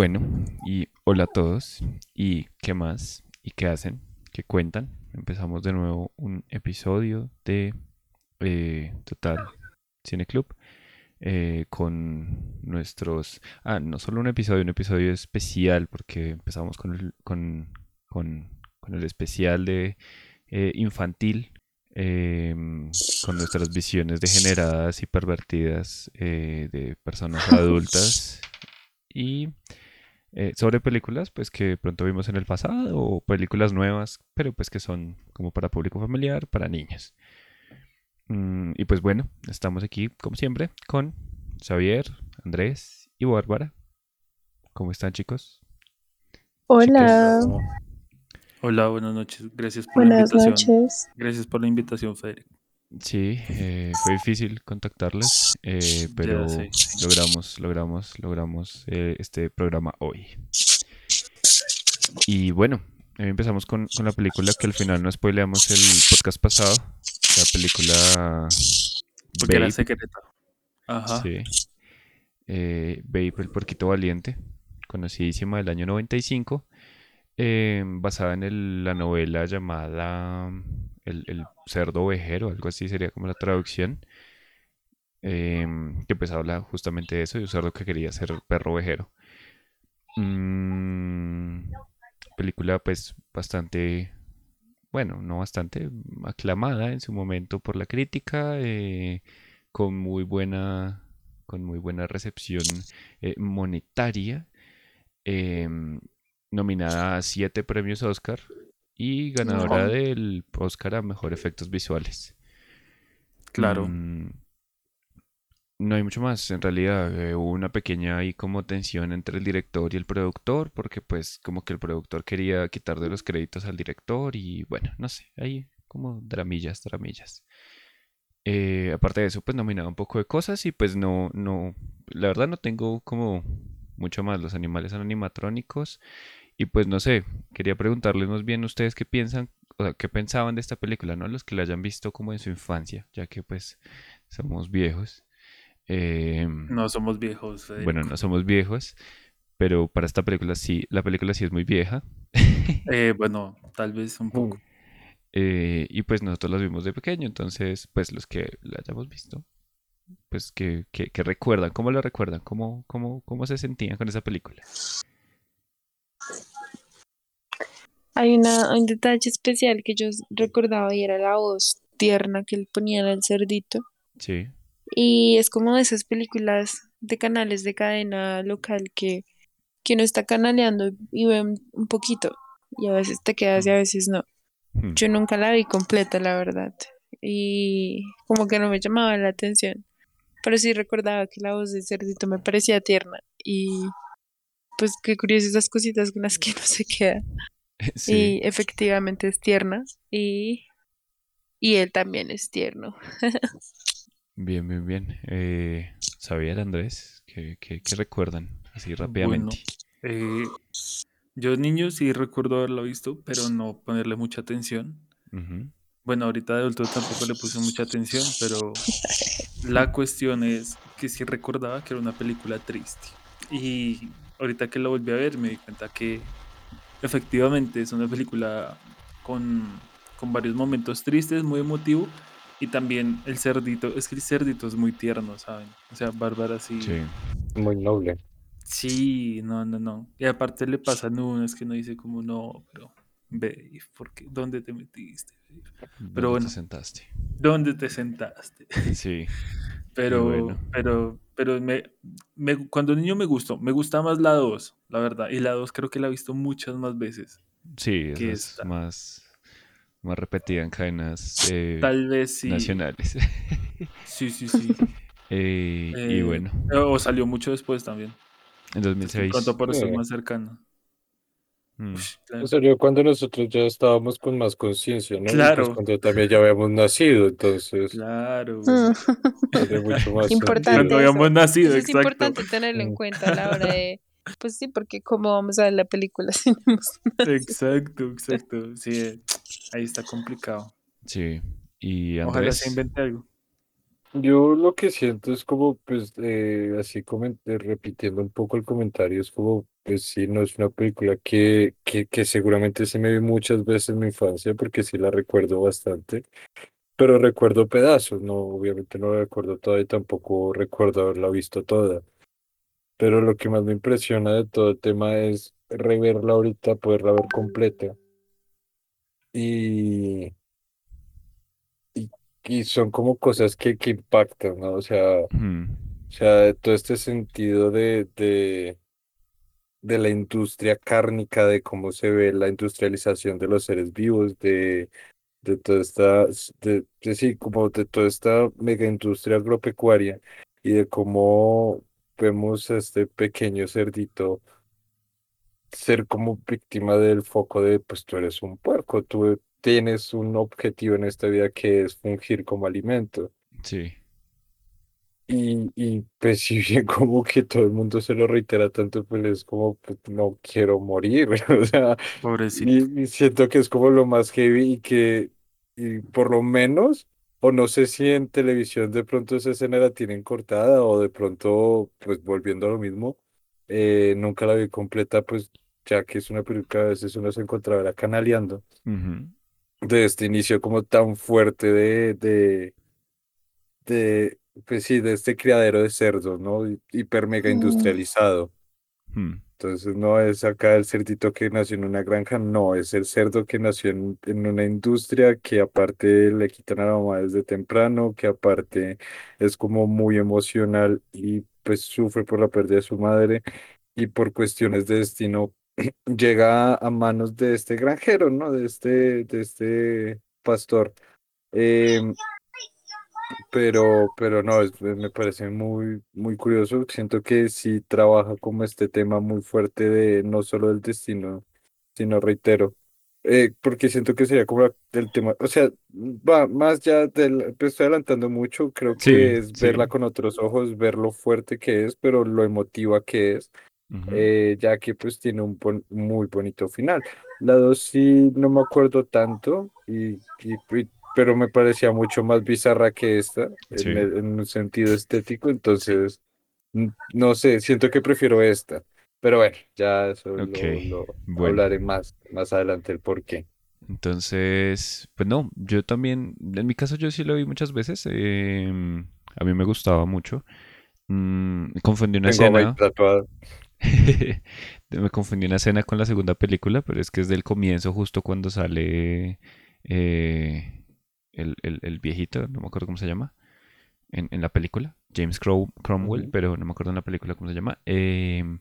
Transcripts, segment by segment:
bueno, y hola a todos. ¿Y qué más? ¿Y qué hacen? ¿Qué cuentan? Empezamos de nuevo un episodio de eh, Total Cine Club eh, con nuestros... Ah, no solo un episodio, un episodio especial porque empezamos con el, con, con, el especial de eh, infantil em, con nuestras visiones degeneradas y pervertidas de personas adultas y eh, sobre películas pues que pronto vimos en el pasado o películas nuevas pero pues que son como para público familiar para niños Mm, y pues bueno estamos aquí como siempre con Xavier Andrés y Bárbara ¿cómo están chicos? Hola, Hola, buenas noches. Gracias por la buenas invitación. noches. Gracias por la invitación, Federico. Sí, eh, fue difícil contactarles, eh, pero sí. logramos, logramos, logramos eh, este programa hoy. Y bueno, eh, empezamos con, con la película que al final no spoileamos el podcast pasado, la película Porque era Babe, secreta. Ajá. sí, Babe, el porquito valiente, conocidísima del año 95, eh, basada en el- la novela llamada El, cerdo ovejero, algo así sería como la traducción. em, que pues habla justamente de eso, de un cerdo que quería ser perro ovejero. Mm, película pues bastante, bueno, no bastante, aclamada en su momento por la crítica, eh, con muy buena, con muy buena recepción eh, monetaria, em, nominada a siete premios Oscar y ganadora del Oscar a Mejor Efectos Visuales. Claro. Mm, no hay mucho más, en realidad eh, hubo una pequeña ahí como tensión entre el director y el productor, porque pues como que el productor quería quitar de los créditos al director y bueno, no sé, ahí como dramillas, dramillas. Eh, aparte de eso, pues nominaba un poco de cosas y pues no, no, la verdad no tengo como mucho más, los animales son animatrónicos y pues no sé, quería preguntarles más bien ustedes qué piensan, o sea, qué pensaban de esta película, ¿no? Los que la hayan visto como en su infancia, ya que pues somos viejos. Eh, No somos viejos, bueno, no somos viejos, pero para esta película sí, la película sí es muy vieja. Eh, bueno, tal vez un poco. Eh, y pues nosotros las vimos de pequeño, entonces pues los que la hayamos visto, pues que, que, que recuerdan, ¿cómo la recuerdan? ¿Cómo, cómo, cómo se sentían con esa película? Hay una, un detalle especial que yo recordaba y era la voz tierna que le ponían al cerdito. Sí, Y es como de esas películas de canales de cadena local que, que uno está canaleando y ve un, un poquito. Y a veces te quedas y a veces no. Hmm, Yo nunca la vi completa, la verdad. Y como que no me llamaba la atención. Pero sí recordaba que la voz del cerdito me parecía tierna. Y pues qué curioso esas cositas con las que no se queda. sí, Y efectivamente es tierna. Y, y él también es tierno. bien, bien, bien. Eh, ¿Xavier, Andrés? ¿Qué, qué, qué recuerdan? Así Bueno, rápidamente. eh, yo niño sí recuerdo haberlo visto, pero no ponerle mucha atención. Bueno, ahorita de adulto tampoco le puse mucha atención, pero la cuestión es que sí recordaba que era una película triste. Y ahorita que la volví a ver me di cuenta que efectivamente es una película con, con varios momentos tristes, muy emotivo. Y también el cerdito, es que el cerdito es muy tierno, ¿saben? O sea, Bárbara sí. Sí, Muy noble. Sí, no, no, no. Y aparte le pasan unas que no dice como no, pero babe, ¿por qué? ¿Dónde te metiste? Babe? ¿dónde Pero te bueno, sentaste? ¿dónde te sentaste? Sí, Pero, bueno. pero, pero me, me- cuando niño me gustó, me gusta más la 2, la verdad. Y la 2 creo que la he visto muchas más veces Sí, que es esta. más, más repetida en cadenas eh, Tal vez sí. nacionales. Sí, sí, sí. Eh, y Eh, bueno, o salió mucho después también. en De 2006. pronto por eso es Eh, más cercano. Mm, En serio, cuando nosotros ya estábamos con más conciencia, ¿no? Pues Claro, cuando también ya habíamos nacido, entonces claro, mucho más Importante Cuando habíamos nacido, es exacto. importante tenerlo en cuenta a la hora de... Pues sí, porque cómo vamos a ver la película si no hemos nacido? Exacto, exacto. Sí, ahí está complicado. sí, y Ojalá se Andrés, invente algo. Yo lo que siento es como, pues, eh, así comen- eh, repitiendo un poco el comentario, es como, pues sí, no es una película que, que, que seguramente se me vi muchas veces en mi infancia, porque sí la recuerdo bastante, pero recuerdo pedazos, no, obviamente no la recuerdo toda y tampoco recuerdo haberla visto toda, pero lo que más me impresiona de todo el tema es reverla ahorita, poderla ver completa, y, y, son como cosas que, que impactan, ¿no? O sea... O sea, todo este sentido de, de, de la industria cárnica, de cómo se ve la industrialización de los seres vivos, de, de toda esta, de, de sí, como de toda esta mega industria agropecuaria y de cómo vemos a este pequeño cerdito ser como víctima del foco de, pues tú eres un puerco, tú tienes un objetivo en esta vida que es fungir como alimento. sí. Y, y pues si bien como que todo el mundo se lo reitera tanto, pues es como, pues, no quiero morir, o sea, Pobrecito. y, y siento que es como lo más heavy y que, y por lo menos, o no sé si en televisión de pronto esa escena la tienen cortada o de pronto, pues volviendo a lo mismo, eh, nunca la vi completa, pues ya que es una película a veces uno se encontraba canaleando, Ujú, de este inicio como tan fuerte de, de de, pues sí, de este criadero de cerdos, ¿no? Hi- Hiper mega Mm, industrializado. hmm, Entonces no es acá el cerdito que nació en una granja, no, es el cerdo que nació en, en una industria que aparte le quitan a la mamá desde temprano, que aparte es como muy emocional y pues sufre por la pérdida de su madre y por cuestiones de destino llega a manos de este granjero, ¿no? De este, de este pastor. Em, pero, pero no, es- me parece muy, muy curioso. Siento que sí trabaja como este tema muy fuerte de no solo del destino, sino reitero, eh, porque siento que sería como el tema, o sea, va más ya del, estoy adelantando mucho, creo Sí, que es verla con otros ojos, ver lo fuerte que es, pero lo emotiva que es eh, ya que pues tiene un bon- muy bonito final. La dos sí no me acuerdo tanto, y, y- y- pero me parecía mucho más bizarra que esta en, Sí. el- en un sentido estético, entonces no sé, siento que prefiero esta. Pero bueno, ya eso Ok. lo, lo Bueno. hablaré más, más adelante el por qué. Entonces, pues no, yo también, en mi caso yo sí lo vi muchas veces. em, a mí me gustaba mucho. Mm, confundí una Tengo escena. Me confundí una escena con la segunda película, pero es que es del comienzo, justo cuando sale eh, el, el- el viejito, no me acuerdo cómo se llama, en, en la película, James Crow- Cromwell, pero no me acuerdo en la película cómo se llama. em,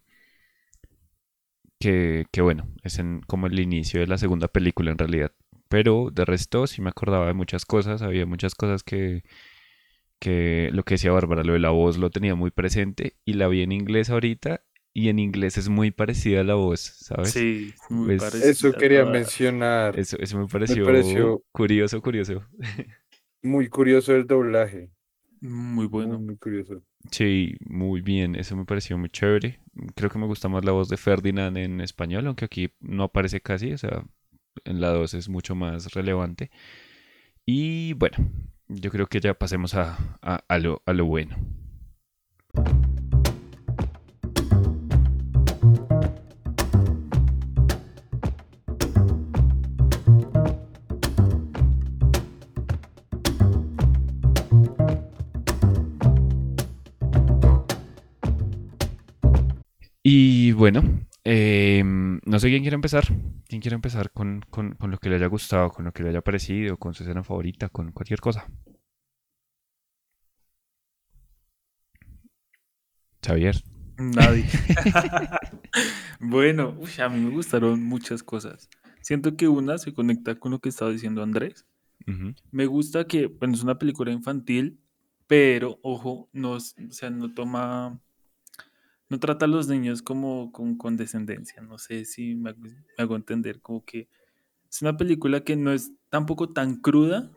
que, que bueno, es en, como el inicio de la segunda película en realidad. Pero de resto sí me acordaba de muchas cosas, había muchas cosas que, que lo que decía Bárbara, lo de la voz lo tenía muy presente y la vi en inglés ahorita y en inglés es muy parecida a la voz, ¿sabes? Sí, muy Pues Eso parecida quería mencionar. eso, eso me Me pareció curioso, curioso. muy curioso el doblaje. Muy Muy, bueno. muy curioso. Sí, muy bien, eso me pareció muy chévere. Creo que me gusta más la voz de Ferdinand en español, aunque aquí no aparece casi, o sea, en la 2 es mucho más relevante. Y bueno, yo creo que ya pasemos a, a- a lo, a lo bueno. Y bueno, em, no sé quién quiere empezar. ¿Quién quiere empezar con, con- con lo que le haya gustado, con lo que le haya parecido, con su escena favorita, con cualquier cosa? Xavier. Nadie. Bueno, uy, a mí me gustaron muchas cosas. Siento que una se conecta con lo que estaba diciendo Andrés. Me gusta que, bueno, es una película infantil, pero, ojo, no, o sea, no toma, no trata a los niños como con condescendencia. No sé si me, hago- me hago entender, como que es una película que no es tampoco tan cruda,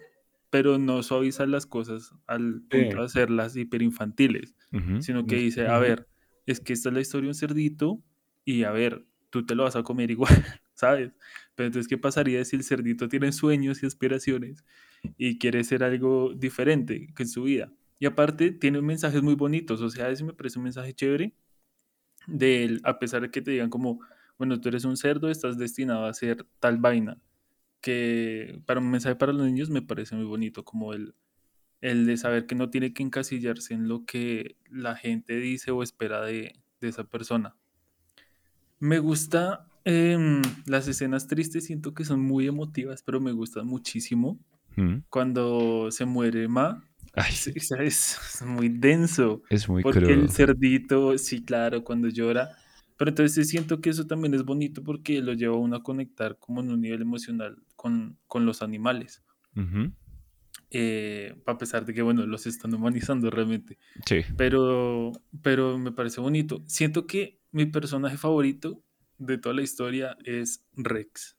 pero no suaviza las cosas al punto Sí. de hacerlas hiperinfantiles, ujú, sino que dice, a ver, es que esta es la historia de un cerdito y a ver, tú te lo vas a comer igual, ¿sabes? Pero entonces, ¿qué pasaría si el cerdito tiene sueños y aspiraciones y quiere ser algo diferente que en su vida? Y aparte tiene mensajes muy bonitos, o sea, ese me parece un mensaje chévere de él, a pesar de que te digan como, bueno, tú eres un cerdo, estás destinado a hacer tal vaina, que para un mensaje para los niños me parece muy bonito, como el, el de saber que no tiene que encasillarse en lo que la gente dice o espera de, de esa persona. Me gusta em, las escenas tristes, siento que son muy emotivas, pero me gustan muchísimo. Mm. Cuando se muere Ma, Ay, es, es- es muy denso. es muy Porque crudo. el cerdito, sí, claro, cuando llora. Pero entonces siento que eso también es bonito porque lo lleva a uno a conectar como en un nivel emocional con, con los animales. Ujú. Eh, a pesar de que, bueno, los están humanizando realmente. Sí. Pero, pero me parece bonito. Siento que mi personaje favorito de toda la historia es Rex.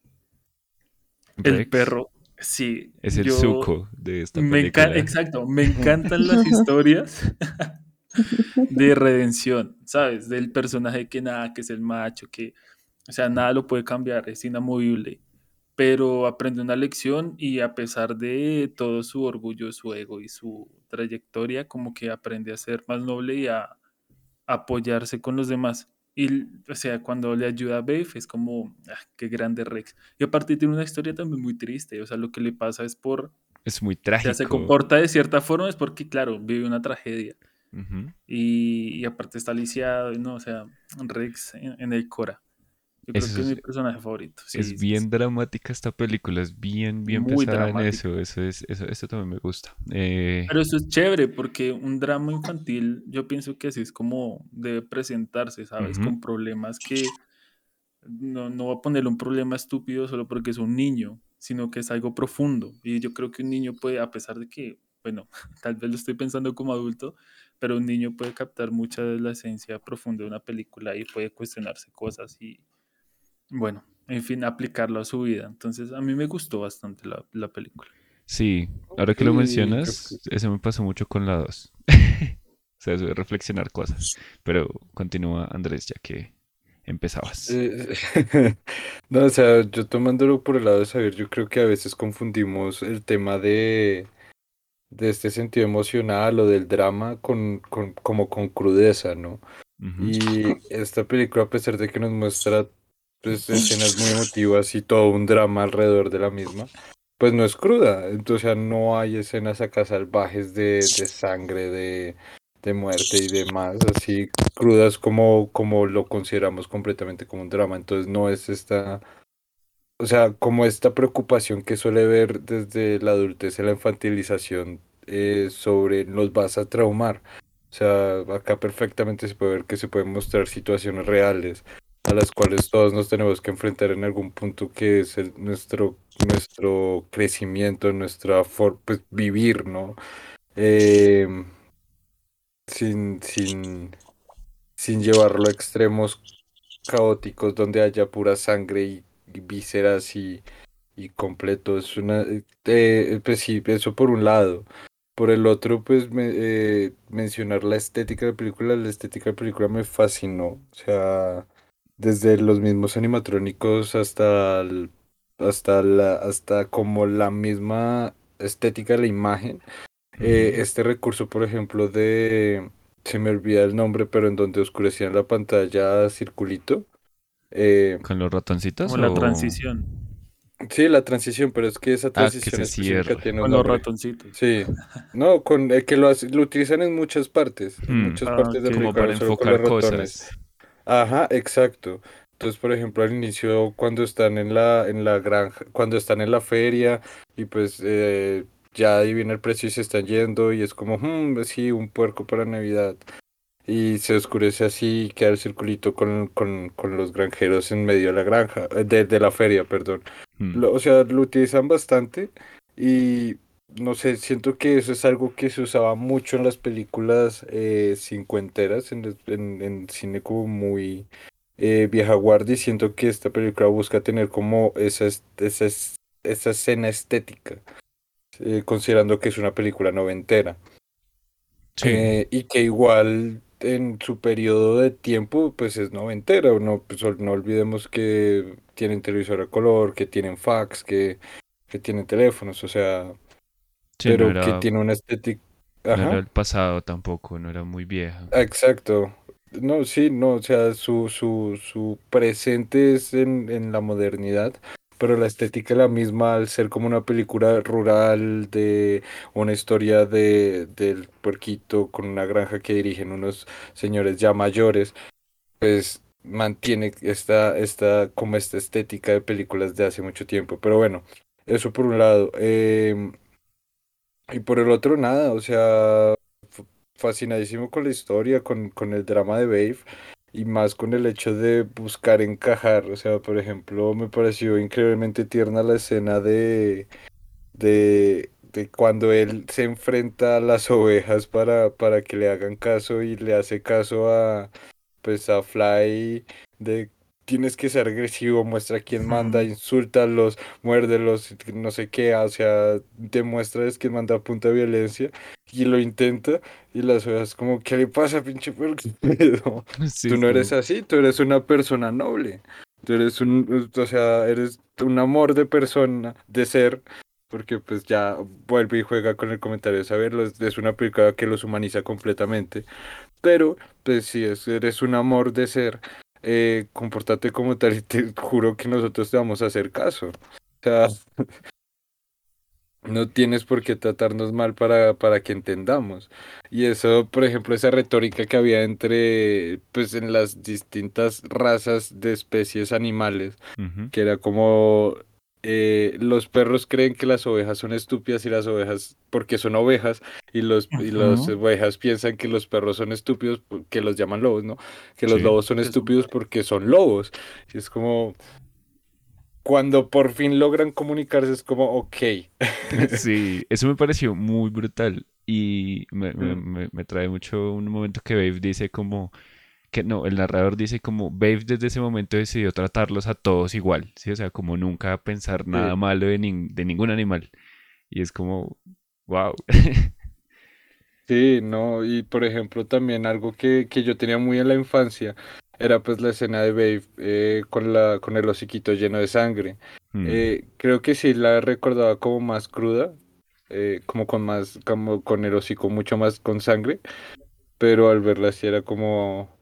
El Rex perro, sí. Es el suco de esta me película. exacto, me encantan las historias de redención, ¿sabes? Del personaje que nada, que es el macho, que, o sea, nada lo puede cambiar, es inamovible, pero aprende una lección y a pesar de todo su orgullo, su ego y su trayectoria, como que aprende a ser más noble y a apoyarse con los demás. Y, o sea, cuando le ayuda a Babe es como, ah, qué grande Rex. Y aparte tiene una historia también muy triste, o sea, lo que le pasa es por Es muy o sea, se trágico. comporta de cierta forma es porque, claro, vive una tragedia. Y, y aparte está lisiado, ¿no? O sea, Rex en, en el Cora. Yo creo que es mi personaje favorito. sí, es bien sí. dramática esta película, es bien, bien Muy pesada en dramática. eso. Eso es, eso, eso también me gusta. Eh, Pero eso es chévere porque un drama infantil, yo pienso que así es como debe presentarse, ¿sabes? Con problemas que no, no va a ponerle un problema estúpido solo porque es un niño, sino que es algo profundo. Y yo creo que un niño puede, a pesar de que, bueno, tal vez lo estoy pensando como adulto, pero un niño puede captar mucha de la esencia profunda de una película y puede cuestionarse cosas y, bueno, en fin, aplicarlo a su vida. Entonces, a mí me gustó bastante la, la película. sí, ahora que lo mencionas, eso me pasó mucho con la 2. o sea, eso de reflexionar cosas. Pero continúa Andrés, ya que empezabas. Eh, No, o sea, yo tomándolo por el lado de saber, yo creo que a veces confundimos el tema de, de este sentido emocional o del drama con, con, como con crudeza, ¿no? Y esta película, a pesar de que nos muestra pues, escenas muy emotivas y todo un drama alrededor de la misma, pues no es cruda. Entonces, no hay escenas acá salvajes de, de sangre, de, de muerte y demás, así crudas como, como lo consideramos completamente como un drama. Entonces, no es esta, o sea, como esta preocupación que suele ver desde la adultez y la infantilización eh, sobre nos vas a traumar. O sea, acá perfectamente se puede ver que se pueden mostrar situaciones reales las cuales todos nos tenemos que enfrentar en algún punto que es el- nuestro, nuestro crecimiento, nuestra forma, pues vivir, ¿no? Eh, sin, sin, sin llevarlo a extremos caóticos donde haya pura sangre y, y vísceras y, y completo. Es una, eh, eh, pues sí, eso por un lado. Por el otro, pues me- eh, mencionar la estética de la película, la estética de la película me fascinó. O sea, desde los mismos animatrónicos hasta el- hasta la, hasta como la misma estética de la imagen. Eh, este recurso, por ejemplo, de se me olvida el nombre, pero en donde oscurecían la pantalla circulito. Eh, ¿Con los ratoncitos? Como la o- transición sí, la transición, pero es que esa Ah, que transición se tiene un con los ratoncitos. Sí, no, con el que lo, utilizan en muchas partes, en Hmm. muchas Ah, partes de. Como para enfocar cosas. Ajá, exacto. Entonces, por ejemplo, al inicio, cuando están en la, en la granja, cuando están en la feria y pues eh, ya adivina el precio y se están yendo y es como, "Hmm, sí, un puerco para Navidad. Y se oscurece así y queda el circulito con, con, con los granjeros en medio de la granja, eh, de, de la feria, perdón. Hmm. Lo- o sea, lo utilizan bastante y no sé, siento que eso es algo que se usaba mucho en las películas eh, cincuenteras, en, en, en cine como muy eh, vieja guardia y siento que esta película busca tener como esa, es- esa, es- esa escena estética, eh, considerando que es una película noventera. Sí. Y que igual en su periodo de tiempo pues es noventera, no, pues, no olvidemos que tienen televisor a color, que tienen fax, que, que tienen teléfonos, o sea, Sí, no pero que tiene una estética, No era el pasado tampoco, no era muy vieja. Exacto. No, sí, no, o sea, su, su, su presente es en, en la modernidad, pero la estética es la misma al ser como una película rural de una historia de, del puerquito con una granja que dirigen unos señores ya mayores, pues mantiene esta, esta, como esta estética de películas de hace mucho tiempo. Pero bueno, eso por un lado. Em, y por el otro, nada, o sea, fascinadísimo con la historia, con, con el drama de Babe y más con el hecho de buscar encajar. O sea, por ejemplo, me pareció increíblemente tierna la escena de, de, de cuando él se enfrenta a las ovejas para, para que le hagan caso y le hace caso a, pues a Fly de tienes que ser agresivo, muestra quién manda, insúltalos, muérdelos, no sé qué, o sea, demuéstrales quién manda a punta de violencia y lo intenta y las ovejas como, ¿qué le pasa, pinche perro? Sí, Tú no eres como, así, tú eres una persona noble, tú eres un, o sea, eres un amor de persona, de ser. Porque pues ya vuelve y juega con el comentario de saberlo, es una película que los humaniza completamente. Pero, pues es, eres un amor de ser, eh, compórtate como tal y te juro que nosotros te vamos a hacer caso. O sea, no tienes por qué tratarnos mal para, para que entendamos. Y eso, por ejemplo, esa retórica que había entre, pues en las distintas razas de especies animales que era como eh, los perros creen que las ovejas son estúpidas y las ovejas porque son ovejas y los y las ovejas piensan que los perros son estúpidos porque los llaman lobos, ¿no? Que los sí, lobos son Que es estúpidos porque son lobos. Y es como cuando por fin logran comunicarse es como ok. sí, eso me pareció muy brutal y me, me, me, me trae mucho un momento que Babe dice como, que no, el narrador dice como Babe desde ese momento decidió tratarlos a todos igual, ¿sí? O sea, como nunca pensar nada Sí. malo de, de ningún animal. Y es como, wow. Sí, no, y por ejemplo también algo que, que yo tenía muy en la infancia era pues la escena de Babe eh, con la, con el hociquito lleno de sangre. Mm, Eh, creo que sí la recordaba como más cruda, eh, como con más, como con el hocico mucho más con sangre, pero al verla así era como,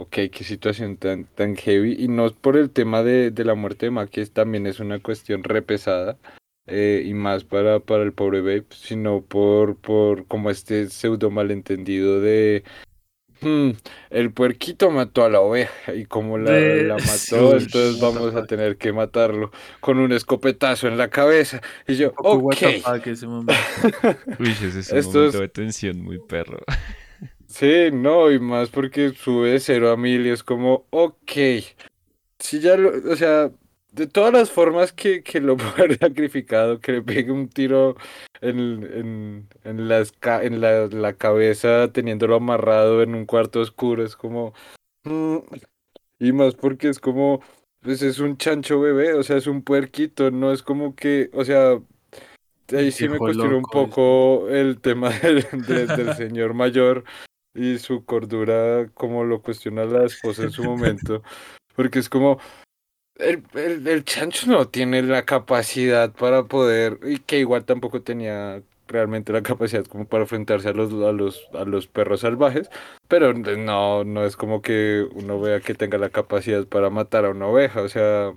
ok, qué situación tan, tan heavy, y no es por el tema de, de la muerte de Mac, que es- también es una cuestión re pesada, eh, y más para, para el pobre Babe, sino por, por como este pseudo malentendido de, "Hmm, el puerquito mató a la oveja, y como la, De... la mató, Sí, entonces vamos a tener que matarlo con un escopetazo en la cabeza, y yo, ok. Uy, ese es un Esto momento es de tensión muy perro. Sí, no, y más porque sube de cero a mil y es como, ok, si ya lo, o sea, de todas las formas que, que lo puede haber sacrificado, que le pegue un tiro en, en, en, las en la, la cabeza teniéndolo amarrado en un cuarto oscuro, es como, mm, y más porque es como, pues es un chancho bebé, o sea, es un puerquito, no es como que, o sea, ahí sí me cuestionó un ese. poco el tema del, de- del señor mayor y su cordura, como lo cuestiona la esposa en su momento, porque es como, el, el, el chancho no tiene la capacidad para poder, y que igual tampoco tenía realmente la capacidad como para enfrentarse a los, a los, a los perros salvajes, pero no, no es como que uno vea que tenga la capacidad para matar a una oveja, o sea,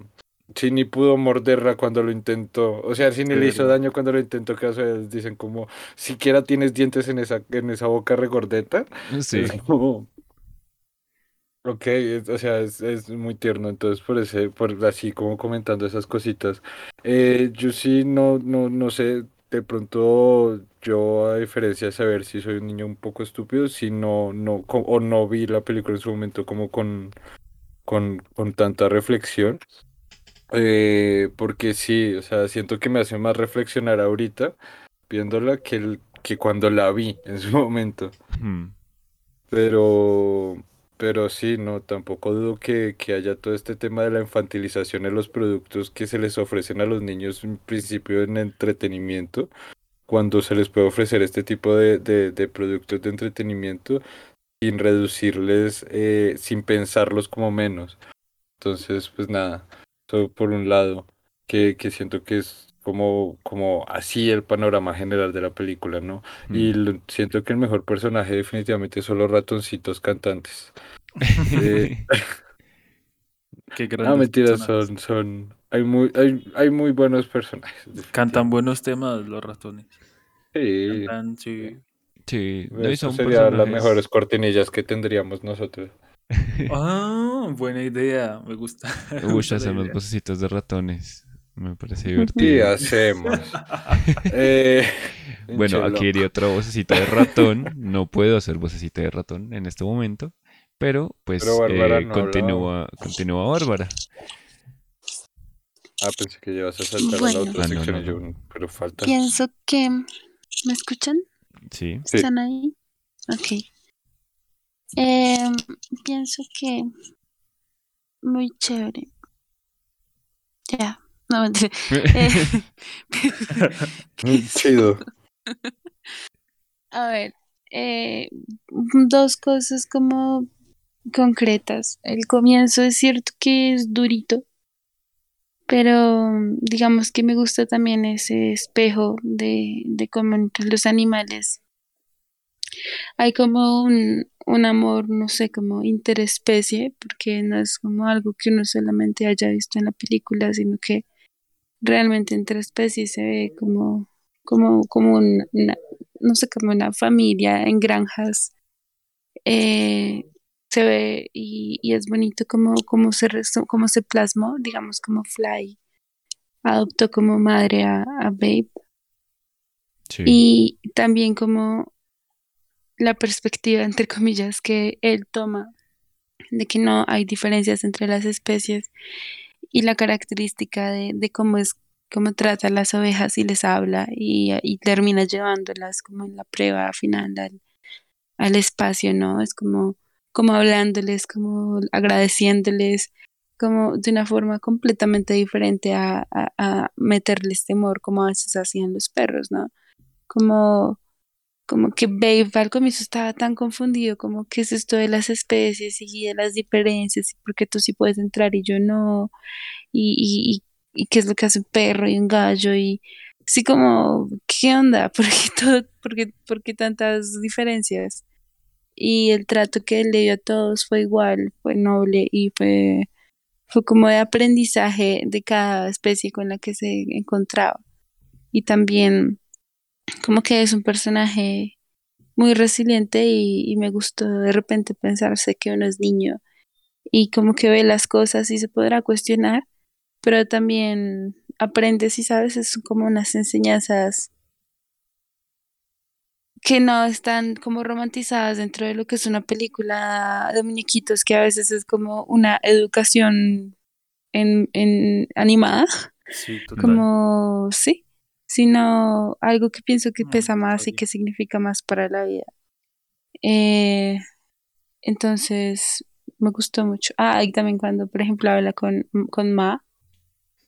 si ni pudo morderla cuando lo intentó, o sea, si ni le hizo daño cuando lo intentó, que dicen como, siquiera tienes dientes en esa, en esa boca regordeta, Sí. como... Ok, es- o sea, es, es muy tierno, entonces por ese, por así como comentando esas cositas. Eh, yo sí no, no, no sé, de pronto yo a diferencia de saber si soy un niño un poco estúpido, si no, no, o no vi la película en su momento como con, con, con tanta reflexión, eh, porque sí, o sea, siento que me hace más reflexionar ahorita viéndola que, el, que cuando la vi en su momento. Hmm. Pero, pero sí, no, tampoco dudo que, que haya todo este tema de la infantilización en los productos que se les ofrecen a los niños, en principio en entretenimiento, cuando se les puede ofrecer este tipo de, de, de productos de entretenimiento sin reducirles, eh, sin pensarlos como menos. Entonces, pues nada, eso por un lado, que, que siento que es como, como así el panorama general de la película, ¿no? Y Mm. lo- siento que el mejor personaje definitivamente son los ratoncitos cantantes. Eh, Qué no, mentiras, son, son, hay muy, hay, hay muy buenos personajes. Cantan buenos temas los ratones. Sí, Cantan, sí. Sí, no, y son serían las mejores cortinillas que tendríamos nosotros. Ah, buena idea. Me gusta. me Uy, gusta la hacen los idea. vocecitos de ratones. Me parece Sí, divertido. hacemos. Eh, Bueno, aquí iría otra vocecita de ratón. No puedo hacer vocecita de ratón en este momento. Pero, pues, Pero Bárbara eh, no continúa, continúa Bárbara. Ah, pensé que ibas a saltar a la otra Ah, sección no, y yo, no. pero falta. Pienso que... ¿Me escuchan? Sí. Sí. ¿Están ahí? Ok. Em, pienso que... Muy chévere. Ya. No, mentira. Eh, Chido. a ver. eh, dos cosas como concretas. El comienzo es cierto que es durito, pero digamos que me gusta también ese espejo de, de cómo los animales hay como un, un amor, no sé, como interespecie, porque no es como algo que uno solamente haya visto en la película, sino que realmente entre especies se ve como, como, como una, una- no sé, como una familia en granjas. eh, se ve y, y es bonito como, como se, como se plasmó, digamos, como Fly adoptó como madre a, a Babe. Sí. Y también como la perspectiva, entre comillas, que él toma de que no hay diferencias entre las especies y la característica de, de cómo es, cómo trata a las ovejas y les habla y, y termina llevándolas como en la prueba final al, al espacio, ¿no? Es como, como hablándoles, como agradeciéndoles, como de una forma completamente diferente a, a, a meterles temor, como a veces hacían los perros, ¿no? Como como que Babe al comienzo estaba tan confundido, como qué es esto de las especies y de las diferencias, y por qué tú sí puedes entrar y yo no, y, y, y, qué es lo que hace un perro y un gallo, y sí como, ¿qué onda? ¿Por qué, todo, por tantas diferencias? Y el trato que él le dio a todos fue igual, fue noble y fue, fue como de aprendizaje de cada especie con la que se encontraba. Y también como que es un personaje muy resiliente y, y me gustó de repente pensarse que uno es niño y como que ve las cosas y se podrá cuestionar, pero también aprendes y sabes, es como unas enseñanzas que no están como romantizadas dentro de lo que es una película de muñequitos, que a veces es como una educación en, en animada, Sí, total. como sí, sino algo que pienso que No, pesa más y que significa más para la vida. Eh, entonces, me gustó mucho. Ah, y también cuando, por ejemplo, habla con, con Ma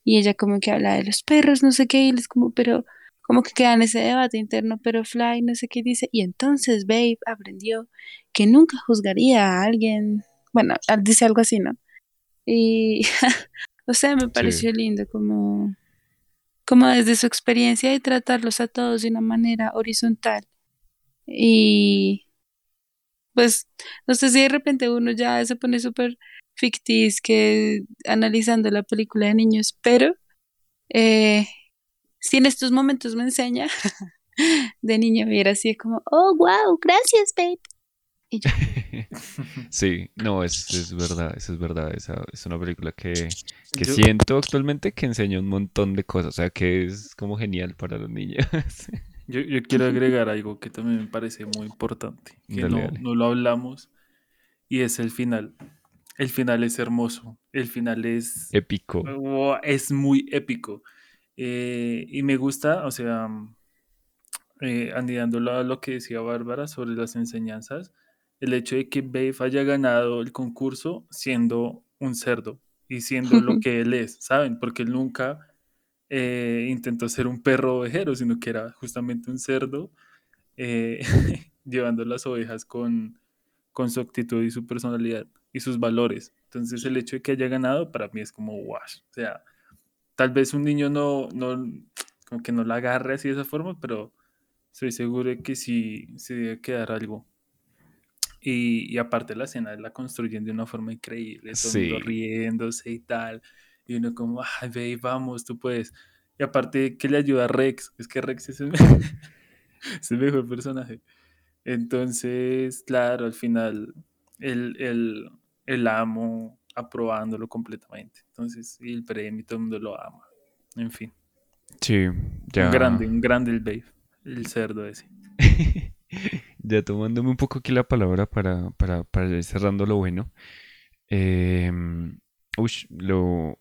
y ella como que habla de los perros, no sé qué, y es como, pero como que queda en ese debate interno, pero Fly no sé qué dice, y entonces Babe aprendió que nunca juzgaría a alguien, bueno, dice algo así, ¿no? Y, o sea, me pareció lindo como, como desde su experiencia de tratarlos a todos de una manera horizontal. Y pues, no sé si de repente uno ya se pone súper ficticio que analizando la película de niños, pero eh, si en estos momentos me enseña de niño era así es como, oh, wow, gracias, babe. Y yo, Sí, no, es, es verdad, eso es verdad. Esa es una película que, que Yo- siento actualmente que enseña un montón de cosas, o sea, que es como genial para los niños. Yo, yo quiero agregar algo que también me parece muy importante, que Dale, no, dale. no lo hablamos, y es el final. El final es hermoso, el final es, Épico. Wow, es muy épico. Eh, y me gusta, o sea, eh, anidándolo a lo que decía Bárbara sobre las enseñanzas, el hecho de que Babe haya ganado el concurso siendo un cerdo y siendo lo que él es, ¿saben? Porque él nunca eh, intentó ser un perro ovejero, sino que era justamente un cerdo eh, llevando las ovejas con, con su actitud y su personalidad y sus valores. Entonces el hecho de que haya ganado para mí es como wow. O sea, tal vez un niño no, no como que no la agarre así de esa forma, pero estoy seguro de que sí se debe quedar algo. Y, y aparte la escena la construyen de una forma increíble, todo Sí, riéndose y tal. Y uno como, ay, ve, vamos, tú puedes. Y aparte que le ayuda a Rex, es que Rex es el, es el mejor personaje. Entonces, claro, al final el, el, el amo aprobándolo completamente. Entonces, y el premio, todo el mundo lo ama. En fin, sí, un grande, ya. un grande el babe, el cerdo ese. Ya tomándome un poco aquí la palabra para, para, para ir cerrando lo bueno. Ush, lo,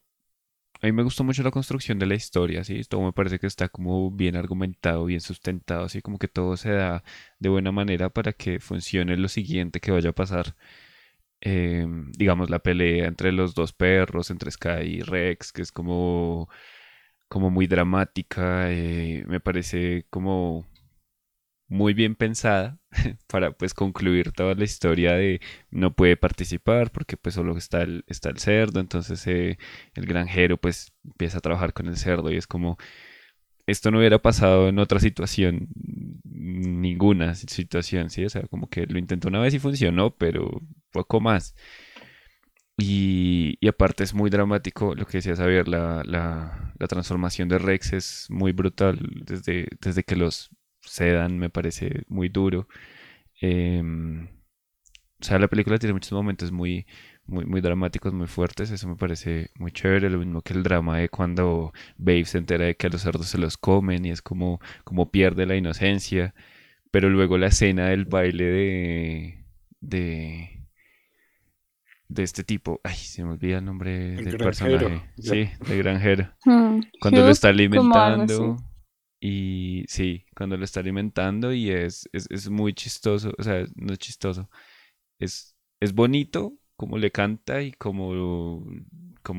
a mí me gustó mucho la construcción de la historia, ¿sí? Todo me parece que está como bien argumentado, bien sustentado, así como que todo se da de buena manera para que funcione lo siguiente que vaya a pasar. Em, digamos, la pelea entre los dos perros, entre Sky y Rex, que es como, como muy dramática, eh, me parece como muy bien pensada para pues concluir toda la historia de no puede participar porque pues solo está el, está el cerdo, entonces eh, el granjero pues empieza a trabajar con el cerdo y es como esto no hubiera pasado en otra situación, ninguna situación, ¿sí? O sea, como que lo intentó una vez y funcionó, pero poco más. Y, y aparte es muy dramático lo que decía Xavier, la, la, la transformación de Rex es muy brutal desde, desde que los sedan, me parece muy duro. Em, o sea, la película tiene muchos momentos muy, muy, muy dramáticos, muy fuertes. Eso me parece muy chévere. Lo mismo que el drama de cuando Babe se entera de que a los cerdos se los comen y es como, como pierde la inocencia. Pero luego la escena del baile de, de, de este tipo. Ay, se me olvida el nombre El del granjero. personaje. Ya. Sí, de granjero. Hmm, Cuando lo está como algo así. alimentando. Y sí, cuando lo está alimentando y es, es, es muy chistoso. O sea, no es chistoso es, es bonito como le canta y como,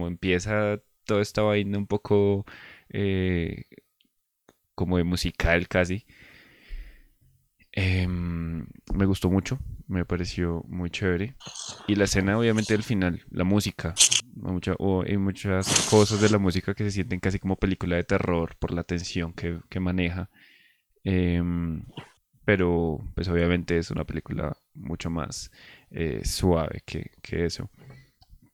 empieza toda esta vaina un poco eh, como de musical casi. Em, me gustó mucho, me pareció muy chévere. Y la escena, obviamente, del final, la música. Mucha- o hay muchas cosas de la música que se sienten casi como película de terror por la tensión que, que maneja. Em, pero, pues obviamente es una película mucho más eh, suave que, que eso.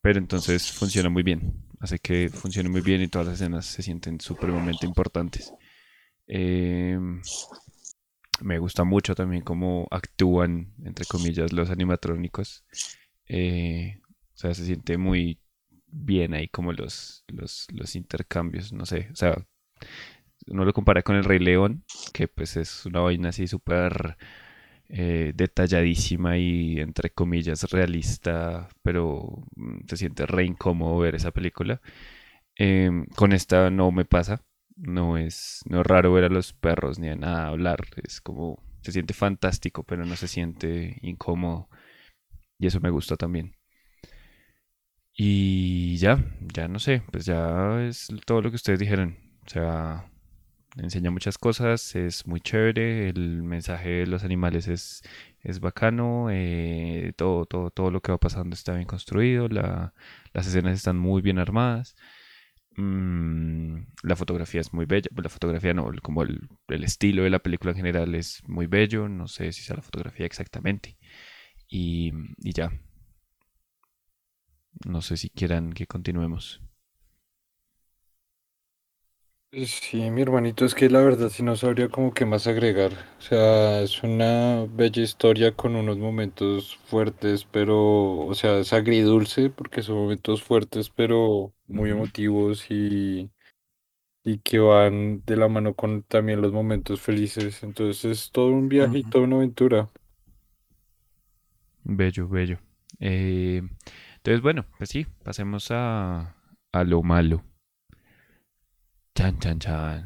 Pero entonces funciona muy bien. Hace que funcione muy bien y todas las escenas se sienten supremamente importantes. Em, me gusta mucho también cómo actúan, entre comillas, los animatrónicos. Eh, o sea, se siente muy bien ahí como los, los, los intercambios, no sé. O sea, uno lo compara con el Rey León, que pues es una vaina así súper eh, detalladísima y entre comillas realista, pero mm, se siente re incómodo ver esa película. Em, con esta no me pasa, no es, no es raro ver a los perros ni a nada hablar, es como se siente fantástico, pero no se siente incómodo y eso me gusta también. Y ya, ya no sé, pues ya es todo lo que ustedes dijeron. O sea, enseña muchas cosas, es muy chévere, el mensaje de los animales es, es bacano, eh, todo, todo, todo lo que va pasando está bien construido, la- las escenas están muy bien armadas, mm, la fotografía es muy bella, pues la fotografía no, como el, el estilo de la película en general es muy bello, no sé si sea la fotografía exactamente, y, y ya, no sé si quieran que continuemos. Sí, mi hermanito, es que la verdad sí no sabría como qué más agregar. O sea, es una bella historia con unos momentos fuertes, pero, o sea, es agridulce porque son momentos fuertes, pero muy emotivos y, y que van de la mano con también los momentos felices. Entonces es todo un viaje y Ujú. toda una aventura. Bello, bello. Eh, entonces, bueno, pues sí, pasemos a, a lo malo. Chan, chan, chan.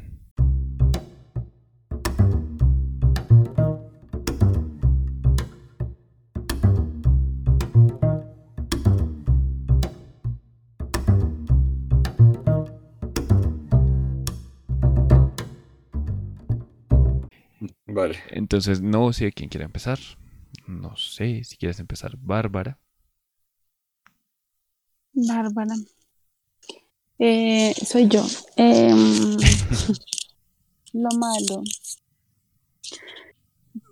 Vale. Entonces, no sé quién quiere empezar. No sé si quieres empezar, Bárbara. Bárbara. Eh, soy yo. Em, lo malo.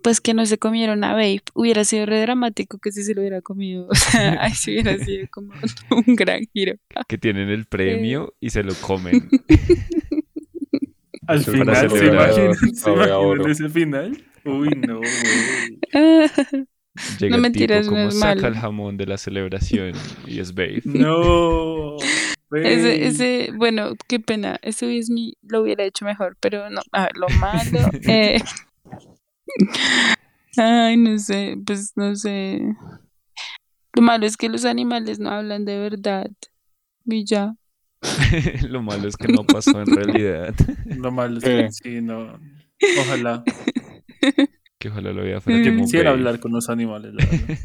Pues que no se comieron a Babe. Hubiera sido re dramático que si se lo hubiera comido. O sea, ahí hubiera sido como un gran giro. Que tienen el premio y se lo comen. Al final, ¿se imaginan, ¿se Sabe a imaginan oro. ese final? Uy, no, güey. Llega No, el mentiras, tipo no como es saca malo. el jamón de la celebración y es Babe. No. Ese, ese, bueno, qué pena. Ese es mi, lo hubiera hecho mejor, pero no. A ver, lo malo. eh, Ay, no sé, pues no sé. Lo malo es que los animales no hablan de verdad. Y ya. Lo malo es que no pasó en realidad. Lo malo es Sí. que sí, no. Ojalá. Que ojalá lo vea fuera Mm. Yo como quisiera hablar con los animales, la verdad.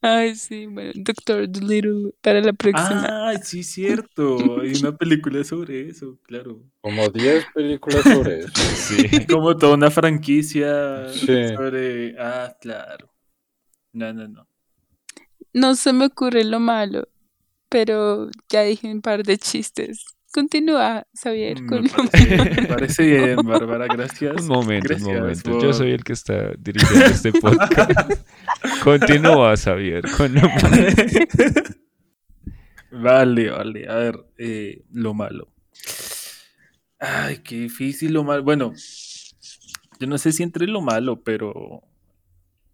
Ay, sí, bueno, Doctor Dolittle para la próxima. Ay, sí, cierto. Hay una película sobre eso, claro. Como 10 películas sobre eso. Sí. Como toda una franquicia Sí. sobre. Ah, claro. No, no, no. No se me ocurre lo malo, pero ya dije un par de chistes. Continúa, Xavier, Me con lo parece, malo. me parece bien, Bárbara, gracias. Un momento, Gracias un momento. por- Yo soy el que está dirigiendo este podcast. Continúa, Xavier, con lo malo. Vale, vale. A ver, eh, lo malo. Ay, qué difícil lo malo. Bueno, yo no sé si entre lo malo, pero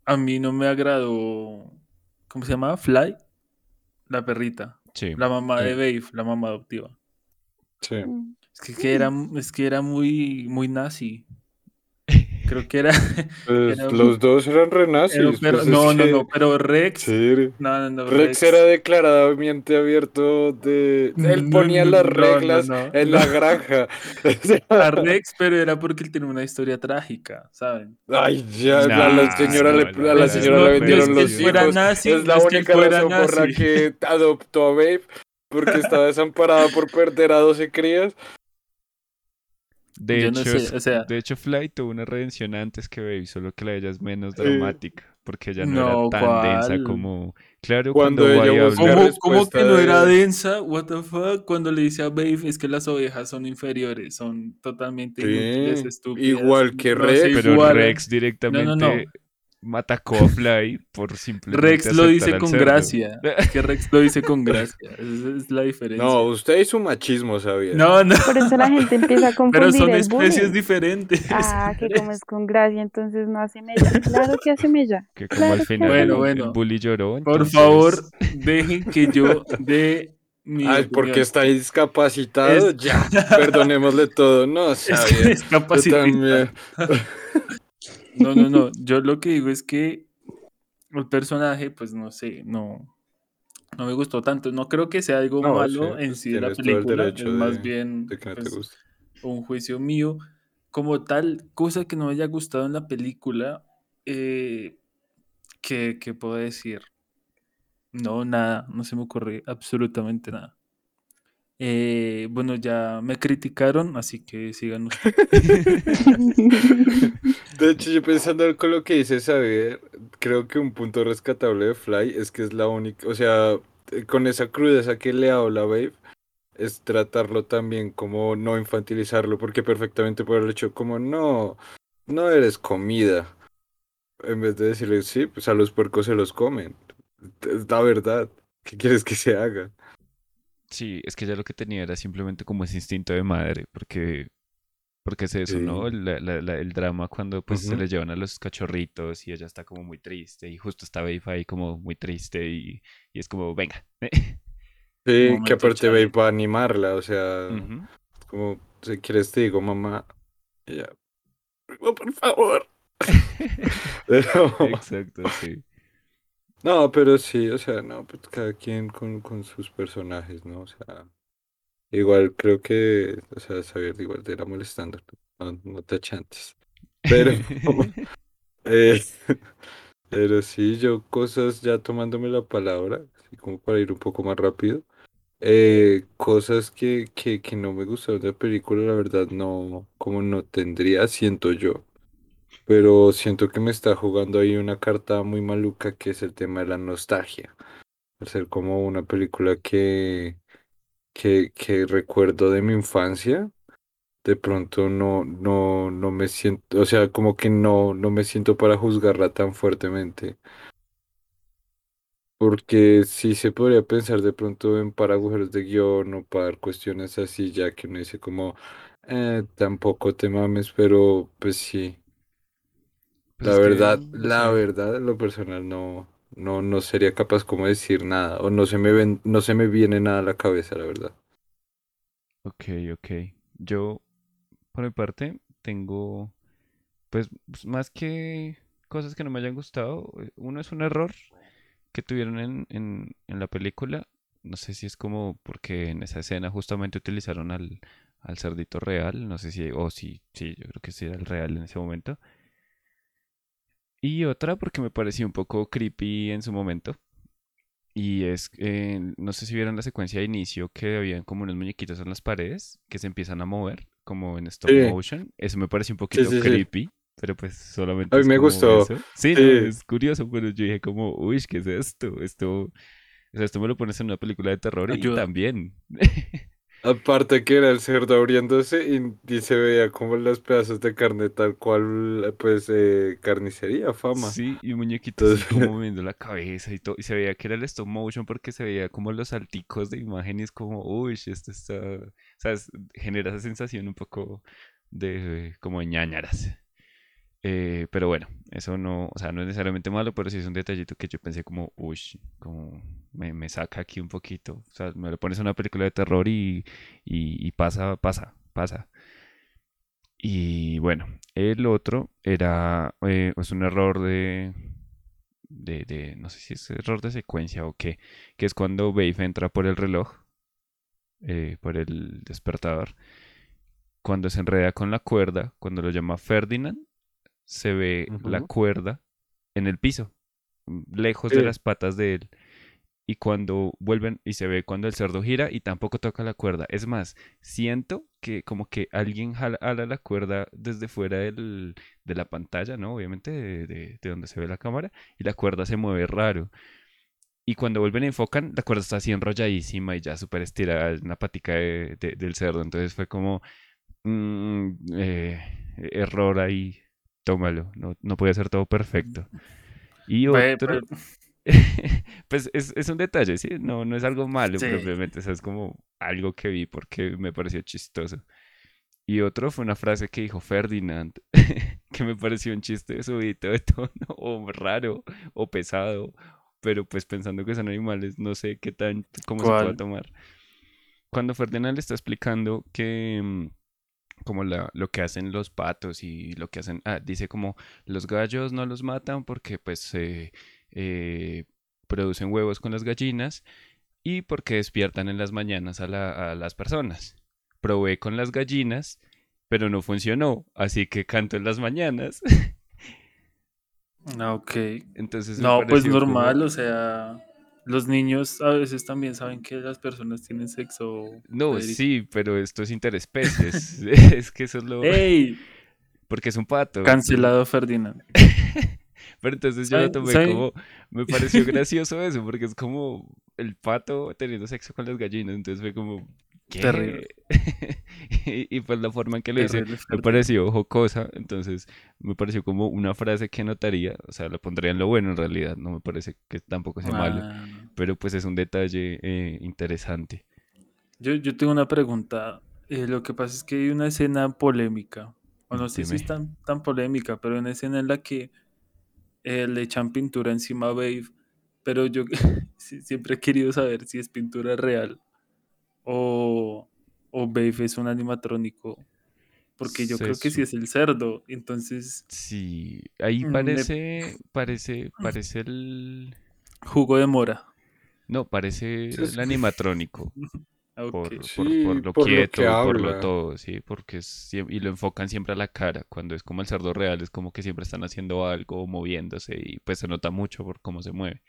a mí no me agradó. ¿Cómo se llama? Fly, la perrita, Sí. la mamá de. Babe, la mamá adoptiva. Sí. Es que, que era, es que era muy, muy nazi. Creo que era. Pues, Era- los dos eran renazis. era un perro- pues, no, no, que- no, pero Rex. Sí. No, no, no. Rex era declaradamente abierto de... Él ponía no, las reglas no, no, en la granja. A Rex, pero era porque él tenía una historia trágica, ¿saben? Ay, ya, Nah, a la señora, no, le, no, a no, la señora le vendieron no es los hijos. nazi, es la única razón por la que adoptó a Babe, porque estaba desamparada por perder a 12 crías. De Yo no hecho, sé, o sea- de hecho, Fly tuvo una redención antes que Babe, solo que la de ella es menos dramática, porque ella no, No, era tan densa como... Claro, Cuando cuando, ella busca ¿Cómo, que no era de- densa? What the fuck? Cuando le dice a Babe es que las ovejas son inferiores, son totalmente inútiles, estúpidas. igual que no Rex. se Pero. Rex directamente atacó a Fly por simplemente Rex lo dice con cerdo. gracia. Es que Rex lo dice con gracia. Esa es la diferencia. No, usted hizo machismo, sabía. no, no, Por eso la gente empieza a confundir pero son el especies bullying. diferentes. Ah, que como es con gracia, entonces no hace mella. Claro que hace mella. Que como Claro al que final Bueno, el- bueno. el bully lloró. Por favor, dejen que yo dé mi Ay, porque opinión. está discapacitado, Es- ya, perdonémosle todo. No, Es que sabía. es también. No, no, no. Yo lo que digo es que el personaje, pues no sé, no, no me gustó tanto. No creo que sea algo No, malo sí, en sí de la película. Es más de- bien De que no te pues, un juicio mío. Como tal, cosa que no me haya gustado en la película, eh, ¿qué, qué puedo decir? No, nada, no se me ocurre absolutamente nada. Eh, bueno, ya me criticaron, así que sigan. De hecho, yo pensando con lo que dice Saber, creo que un punto rescatable de Fly es que es la única, o sea, eh, con esa crudeza que le habla Babe, es tratarlo también como no infantilizarlo, porque perfectamente por el hecho como no, no eres comida. En vez de decirle, sí, pues a los puercos se los comen. Es la verdad. ¿Qué quieres que se haga? Sí, es que ya lo que tenía era simplemente como ese instinto de madre, porque, porque es eso, ¿no? Sí. La- la- la- el drama cuando pues se le llevan a los cachorritos y ella está como muy triste y justo está Babe ahí como muy triste y, y es como, venga. Sí, que aparte va a animarla, o sea, como, si quieres te digo, mamá, ella, "No, por favor. Pero- Exacto, sí. No, pero sí, o sea, no, pues cada quien con, con sus personajes, ¿no? O sea, igual creo que, o sea, saber igual te era molestando, no, no te achantes. Pero, eh, pero sí, yo cosas ya tomándome la palabra, así como para ir un poco más rápido, eh, cosas que, que, que no me gustaron de la película, la verdad, no, como no tendría, siento yo. Pero siento que me está jugando ahí una carta muy maluca que es el tema de la nostalgia. Al ser como una película que, que, que recuerdo de mi infancia, de pronto no, no, no me siento, o sea, como que no, no me siento para juzgarla tan fuertemente. Porque sí se podría pensar de pronto en par agujeros de guion o par cuestiones así, ya que uno dice como, eh, tampoco te mames, pero pues sí. Pues La es que, verdad, no la sé. verdad, en lo personal no, no, no sería capaz como decir nada, o no se me ven, no se me viene nada a la cabeza, la verdad. Ok, ok. Yo, por mi parte, tengo, pues, pues, más que cosas que no me hayan gustado, eh, uno es un error que tuvieron en, en, en la película. No sé si es como porque en esa escena justamente utilizaron al, al cerdito real. No sé si, o sí, sí, yo creo que sí era el real en ese momento. Y otra porque me pareció un poco creepy en su momento. Y es, eh, no sé si vieron la secuencia de inicio que habían como unos muñequitos en las paredes que se empiezan a mover, como en stop Sí, motion. Eso me pareció un poquito sí, sí. creepy, pero pues A solamente mí es me gustó. eso. Sí, no, es curioso, pero yo dije como, uy, ¿qué es esto? Esto, o sea, esto me lo pones en una película de terror y Ayuda. también. Aparte que era el cerdo abriéndose y, y se veía como los pedazos de carne tal cual, pues, eh, carnicería, fama. Sí, y un muñequito así Entonces, como moviendo la cabeza y todo. Y se veía que era el stop motion porque se veía como los salticos de imagen y es como, uy, esto está. O sea, es- genera esa sensación un poco de como de ñáñaras. Eh, pero bueno, eso no, o sea, no es necesariamente malo, pero sí es un detallito que yo pensé como, uy, como me, me saca aquí un poquito. O sea, me lo pones en una película de terror y, y, pasa, pasa, pasa. Y bueno, el otro era eh, es un error de, de, de- no sé si es error de secuencia o qué, que es cuando Babe entra por el reloj, eh, por el despertador, cuando se enreda con la cuerda, cuando lo llama Ferdinand, se ve la cuerda en el piso, mm, lejos de las patas de él. Y cuando vuelven y se ve cuando el cerdo gira y tampoco toca la cuerda. Es más, siento que como que alguien jala, jala la cuerda desde fuera del- de la pantalla, ¿no? Obviamente de, de- de donde se ve la cámara y la cuerda se mueve raro. Y cuando vuelven y enfocan, la cuerda está así enrolladísima y ya súper estirada en la patica de- de- del cerdo. Entonces fue como, mm, eh, error ahí, tómalo. No, no puede ser todo perfecto. Y otro, pues es, es un detalle, ¿sí? No, no es algo malo sí. propiamente, o sea, es como algo que vi porque me pareció chistoso. Y otro fue una frase que dijo Ferdinand, que me pareció un chiste subidito de tono, o raro, o pesado, pero pues pensando que son animales, no sé qué tan, cómo se pueda ¿Cuál? tomar. Cuando Ferdinand le está explicando que, mm, como la, lo que hacen los patos y lo que hacen, ah, dice como los gallos no los matan porque pues eh, eh, producen huevos con las gallinas y porque despiertan en las mañanas a, la- a las personas. Probé con las gallinas, pero no funcionó, así que canto en las mañanas. Ah, ok. Entonces No, pues como, normal, o sea, los niños a veces también saben que las personas tienen sexo, no, Federico. sí, pero esto es interespecies. Es que eso es lo, ¡Ey! porque es un pato, Cancelado Ferdinand. Pero entonces yo lo tomé ¿Saben? como, me pareció gracioso eso, porque es como el pato teniendo sexo con las gallinas, entonces fue como, Terrible, ¿qué? Y, y pues la forma en que lo hice terrible me pareció jocosa, entonces me pareció como una frase que notaría, o sea, lo pondría en lo bueno en realidad, no me parece que tampoco sea malo, Ah, pero pues es un detalle eh, interesante. yo, yo tengo una pregunta. Eh, lo que pasa es que hay una escena polémica, o no sé si es tan, tan polémica, pero una escena en la que eh, le echan pintura encima a Babe, pero yo siempre he querido saber si es pintura real o, o Babe es un animatrónico, porque yo Se creo que sí es el cerdo, entonces sí, ahí mm, me- parece, parece, parece el, jugo de mora. no, parece el animatrónico. Ah, por, por, sí, por lo por lo que quieto y por lo todo, ¿sí? Porque es y lo enfocan siempre a la cara, cuando es como el cerdo real, es como que siempre están haciendo algo, moviéndose y pues se nota mucho por cómo se mueve.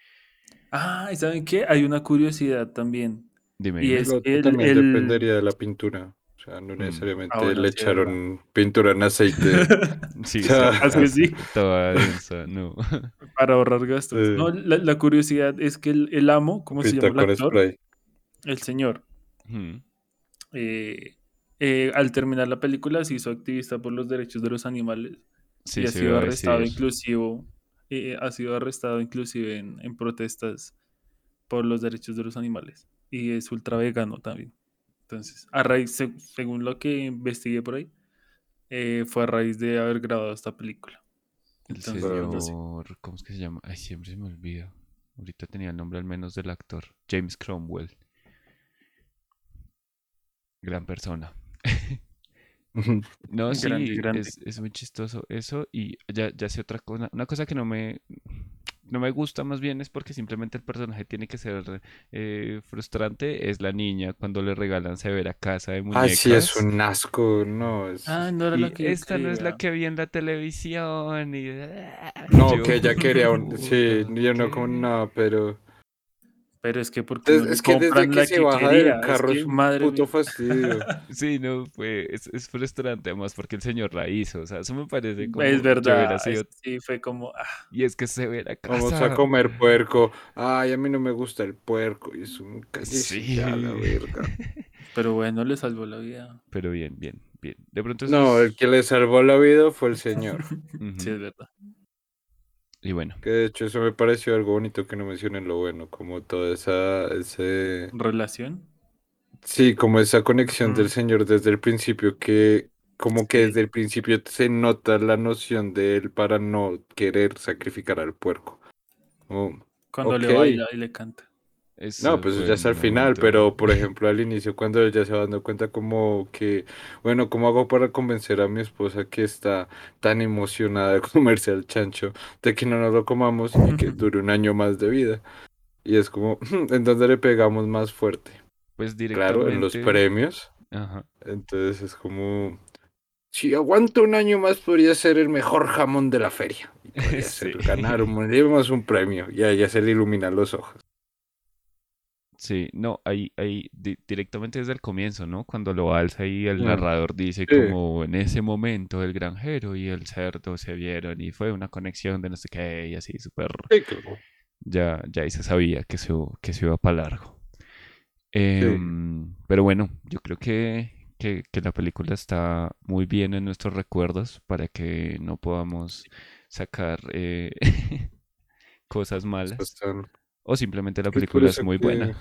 Ah, ¿y saben qué? Hay una curiosidad también. Dime, Y es Lo el, también el- dependería de la pintura. O sea, no Mm, Ah, necesariamente bueno, le sí, es verdad. echaron pintura en aceite. Sí, O sí, sea, Así sí, densa, no. para ahorrar gastos. No, la, la curiosidad es que el, el amo, ¿cómo se llama el actor? spray. El señor. Mm, eh, eh, al terminar la película se hizo activista por los derechos de los animales Sí, y ha sido arrestado decir. inclusive, eh, ha sido arrestado inclusive en, en protestas por los derechos de los animales y es ultra vegano también. Entonces, a raíz, se- según lo que investigué por ahí, eh, fue a raíz de haber grabado esta película. El Entonces, Claro. no sé. señor, ¿cómo es que se llama? Ay, siempre se me olvida. Ahorita tenía el nombre al menos del actor, James Cromwell. Gran persona. No, sí, Grande, grande. Es, es muy chistoso eso y ya, ya sé otra cosa. Una cosa que no me, no me gusta más bien es porque simplemente el personaje tiene que ser eh, frustrante. Es la niña cuando le regalan severa casa de Ay, muñecas. sí, es un asco, no. Es... Ah, no era Y la que esta no es la que vi en la televisión y... No, yo, que ella quería un... Sí, yo no como nada, pero... Pero es que porque Es, no es que desde compran que la se que baja quería, del es carro que, es un madre puto mía. fastidio. Sí, no, fue, es, es frustrante además porque el señor la hizo, o sea, eso me parece como Es verdad, sido, es- sí, fue como, ah, y es que se ve la Vamos a casa, comer puerco. Ay, a mí no me gusta el puerco. Y es un ya, la sí, verga. pero bueno, le salvó la vida. pero bien, bien, bien, de pronto No, el que le salvó la vida fue el señor. Sí, es verdad. Y bueno, Que de hecho eso me pareció algo bonito que no mencionen lo bueno, como toda esa, ese, ¿Relación? sí, como esa conexión del señor desde el principio, que como que desde el principio se nota la noción de él para no querer sacrificar al puerco. Como, Cuando le baila y le canta. No, pues ya es al final, momento, pero por ejemplo al inicio cuando él ya se va dando cuenta como que, bueno, ¿cómo hago para convencer a mi esposa que está tan emocionada de comerse al chancho, de que no nos lo comamos y que dure un año más de vida? Y es como, ¿en dónde le pegamos más fuerte? pues Claro, en los directamente, premios. ajá, Entonces es como, si aguanto un año más podría ser el mejor jamón de la feria. Y podría ser sí, ganar un, un premio. Y a ella se le iluminan los ojos. Sí, no, ahí, ahí, di- directamente desde el comienzo, ¿no? Cuando lo alza y el narrador dice Sí. como en ese momento el granjero y el cerdo se vieron y fue una conexión de no sé qué y así súper Sí, claro. ya, ya ahí se sabía que se, que se iba para largo. Em, pero bueno, yo creo que, que, que la película está muy bien en nuestros recuerdos para que no podamos sacar eh, cosas malas Bastante. O simplemente la película es muy que- buena.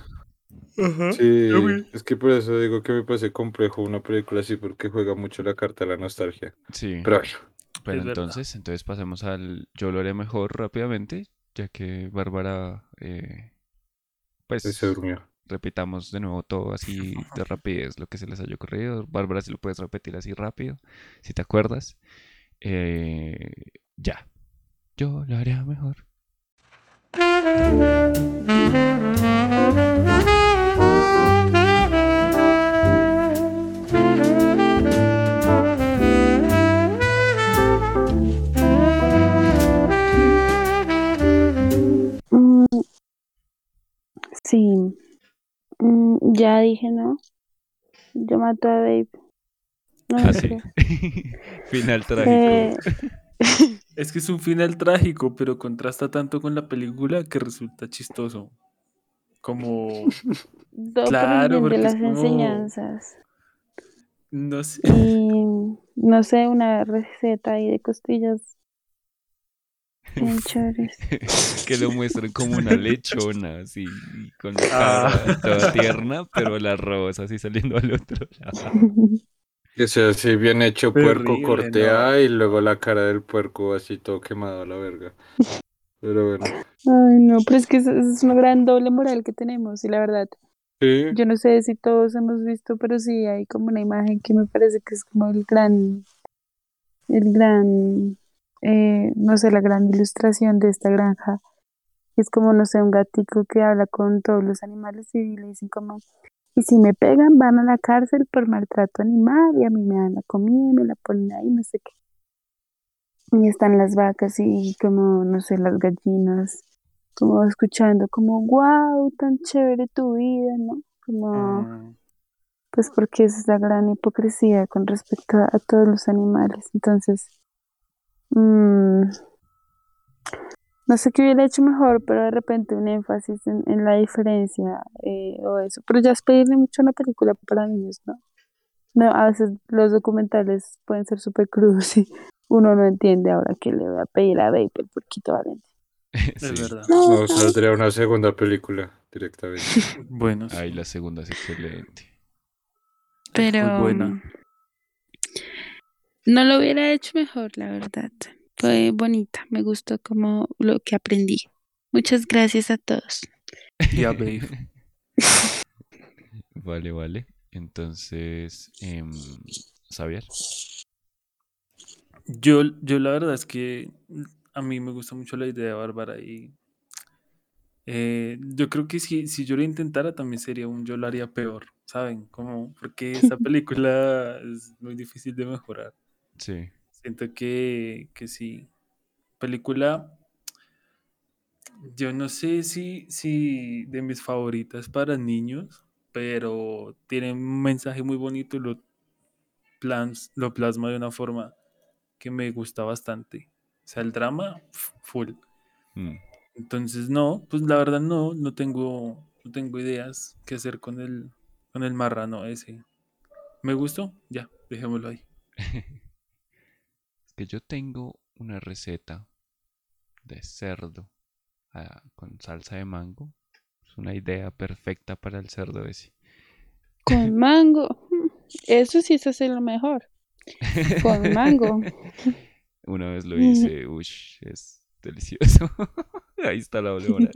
Sí, Yo vi. es que por eso digo que me parece complejo una película así porque juega mucho la carta de la nostalgia. Sí, Pero bueno, pero entonces, entonces pasemos al yo lo haré mejor rápidamente, ya que Bárbara, eh, pues se durmió. repitamos de nuevo todo así de rapidez, lo que se les haya ocurrido. Bárbara, si lo puedes repetir así rápido, si te acuerdas. Eh, ya. Yo lo haré mejor. Mm, sí, Mm, ya dije, ¿no? Yo mato a Babe. No, Ah, sí. mentira. Final trágico. Eh, Es que es un final trágico, pero contrasta tanto con la película que resulta chistoso. Como, todo Claro, por el bien porque de las como- enseñanzas. no sé. Y no sé, una receta ahí de costillas que lo muestran como una lechona, así, con la Ah. toda tierna, pero el arroz así saliendo al otro lado. Que sea así bien hecho puerco cortea y luego la cara del puerco así todo quemado a la verga. Pero bueno. Ay, no, pero es que es, es una gran doble moral que tenemos y la verdad, Sí, yo no sé si todos hemos visto, pero sí hay como una imagen que me parece que es como el gran, el gran, eh, no sé, la gran ilustración de esta granja. Es como, no sé, un gatico que habla con todos los animales y le dicen como, y si me pegan van a la cárcel por maltrato animal y a mí me dan la comida y me la ponen ahí, no sé qué. Y están las vacas y como, no sé, las gallinas, como escuchando como, wow, tan chévere tu vida, ¿no? Como, Mm, pues porque es esa gran hipocresía con respecto a, a todos los animales. Entonces, mm, no sé qué hubiera hecho mejor, pero de repente un énfasis en, en la diferencia eh, o eso. Pero ya es pedirle mucho a una película para niños, ¿no? No, a veces los documentales pueden ser súper crudos y uno no entiende ahora que le voy a pedir a Vape el porquito valiente. Es Sí, verdad. No, saldría una segunda película directamente. Bueno, sí. Ahí la segunda es excelente. Pero muy buena. mm, no lo hubiera hecho mejor, la verdad. Fue bonita, me gustó como lo que aprendí. Muchas gracias a todos. Ya, babe. Vale, vale. Entonces, Xavier. Yo, yo la verdad es que a mí me gusta mucho la idea de Bárbara y eh, yo creo que si, si yo lo intentara también sería un yo lo haría peor, ¿saben? Como, porque esta película es muy difícil de mejorar. Sí. Siento que, que sí. Película, yo no sé si, si de mis favoritas para niños, pero tiene un mensaje muy bonito y lo, plans, lo plasma de una forma que me gusta bastante. O sea, el drama, full. Mm, Entonces, no, pues la verdad no, no tengo, no tengo ideas qué hacer con el, con el marrano ese. ¿Me gustó? Ya, dejémoslo ahí. Que yo tengo una receta de cerdo ah, con salsa de mango. Es una idea perfecta para el cerdo ese. Con mango. Eso sí es hacer lo mejor. Con mango. Una vez lo hice, ush, es delicioso. Ahí está la doble moral.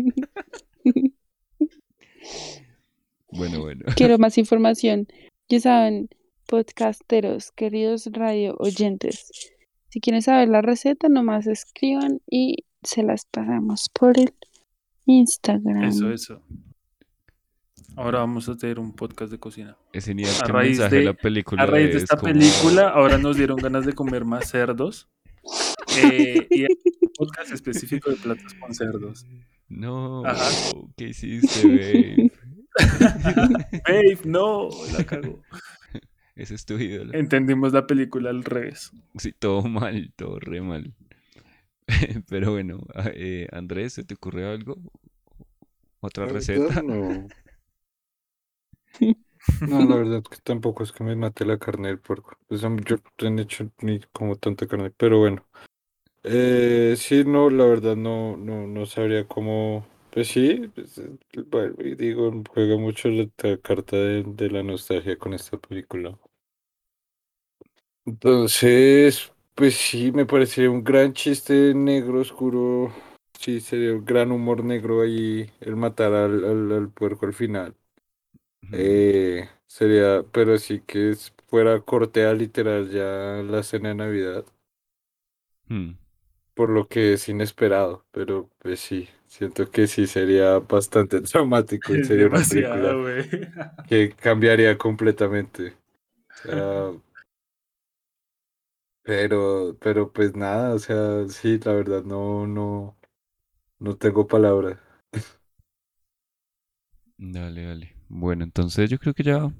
Bueno, bueno. Quiero más información. Ya saben, podcasteros, queridos radio oyentes, si quieren saber la receta, nomás escriban y se las pasamos por el Instagram. Eso, eso. Ahora vamos a tener un podcast de cocina. Es genial A raíz mensaje de la película A raíz de es esta como- película, ahora nos dieron ganas de comer más cerdos. eh, y hay un podcast específico de platos con cerdos. No, Ajá. ¿qué hiciste, babe? Babe, no, la cago. Ese es tu ídolo. Entendimos la película al revés. Sí, todo mal, todo re mal. Pero bueno, eh, Andrés, ¿se te ocurrió algo? ¿Otra receta? No. No, la verdad que tampoco es que me mate la carne del puerco. Pues, yo no he hecho ni como tanta carne, pero bueno. Eh, sí, no, la verdad no, no, no sabría cómo. Pues sí, pues, y digo, juega mucho la, la carta de, de la nostalgia con esta película. Entonces, pues sí, me parecería un gran chiste negro oscuro. Sí, sería un gran humor negro ahí el matar al, al, al puerco al final. Eh, sería, pero sí que es- fuera corte a literal ya la cena de Navidad, Hmm. por lo que es inesperado, pero pues sí, siento que sí sería bastante traumático y sería una demasiado, película güey. que cambiaría completamente. O sea, pero, pero pues nada, o sea, sí, la verdad no, no, no tengo palabras. Dale, dale. Bueno, entonces yo creo que ya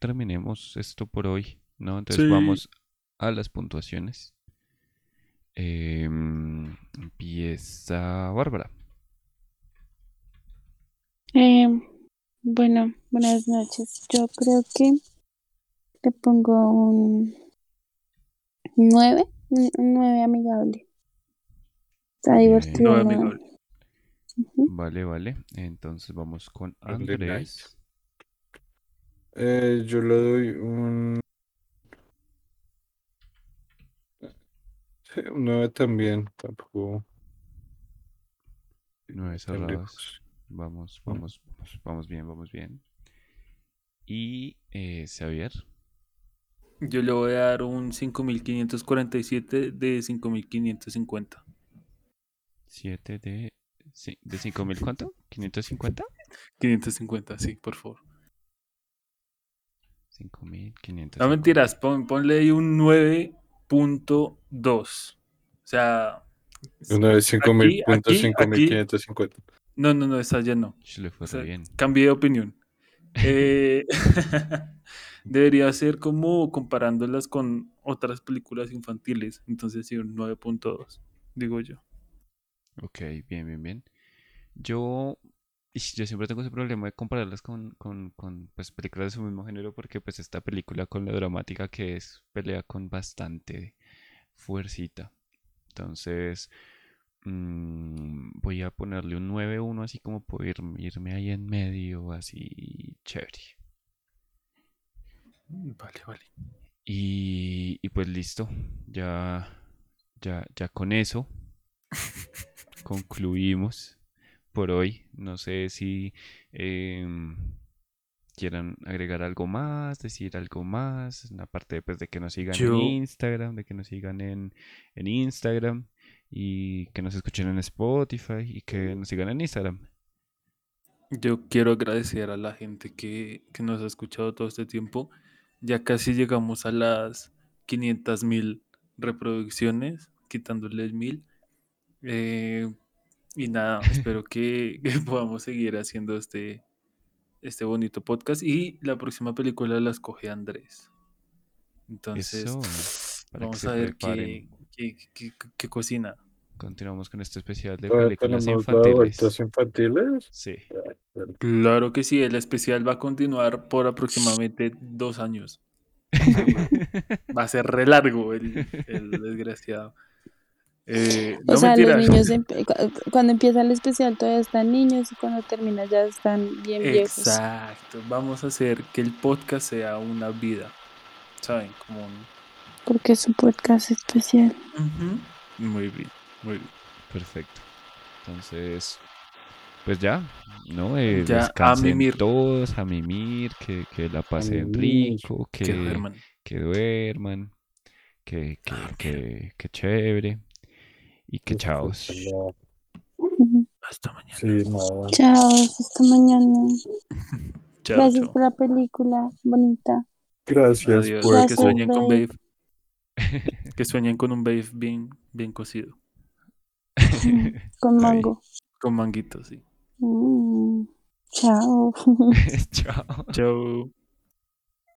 terminemos esto por hoy, ¿no? Entonces Sí. vamos a las puntuaciones. Em, empieza Bárbara. Eh, bueno, buenas noches. Yo creo que le pongo un 9, un 9 amigable. Está divertido. No, ¿no? amigable. Ujú. Vale, vale. Entonces vamos con Andrés. Eh, yo le doy un, sí, un 9 también, tampoco Nueve tan cerrados. lejos. Vamos, vamos, vamos, vamos bien, vamos bien. Y eh, Xavier. Yo le voy a dar un 5547 de 5550. 7 de, de 5000, ¿cuánto? ¿550? 550, sí, por favor. 5550. No mentiras, pon- ponle ahí un 9.2. O sea, Uno de cinco mil Aquí- puntos, aquí- cinco mil aquí- quinientos cincuenta. no, no, no, esa ya no. Sh, Le fue O sea, bien. cambié de opinión. Eh, debería ser como comparándolas con otras películas infantiles. Entonces sí, un 9.2, digo yo. Ok, bien, bien, bien. Yo Yo siempre tengo ese problema de compararlas con, con, con, pues, películas de su mismo género porque pues esta película con la dramática que es pelea con bastante fuercita. Entonces mm, voy a ponerle un nueve uno así como por ir- irme ahí en medio, así chévere. Vale, vale. Y, y pues listo, ya, ya, ya con eso concluimos por hoy. No sé si em, quieran agregar algo más, decir algo más, aparte pues, de que nos sigan en Instagram, de que nos sigan en, en Instagram y que nos escuchen en Spotify y que nos sigan en Instagram. Yo quiero agradecer a la gente que, que nos ha escuchado todo este tiempo. Ya casi llegamos a las 500 mil reproducciones, quitándoles mil. Eh, y nada, espero que, que podamos seguir haciendo este, este bonito podcast. Y la próxima película la escoge Andrés. Entonces, Eso, vamos a ver qué, qué- qué cocina. Continuamos con este especial de películas infantiles. infantiles. Sí. Claro que sí, el especial va a continuar por aproximadamente dos años. Va a ser re largo el, el desgraciado. Eh, O no sea, mentiras. los niños, cu- cuando empieza el especial todavía están niños y cuando termina ya están bien viejos. Exacto. Vamos a hacer que el podcast sea una vida. ¿Saben? Como un... Porque es un podcast especial. Muy bien, muy bien. Perfecto. Entonces, pues ya, ¿no? Eh, Ya, a descansen mimir. todos, a mimir, que, que la pasen rico, que, Que duerman. que duerman, que, que, que, que chévere y que chaos. Ujú. Hasta mañana. Sí, no. Chao, hasta mañana. Chao, Gracias chao. por la película bonita. Gracias, Adiós. pues. que sueñen con. Babe. Que sueñen con un Babe bien, bien cocido. Con mango. Con manguitos, sí. Mm, Chao. Chao. Chao.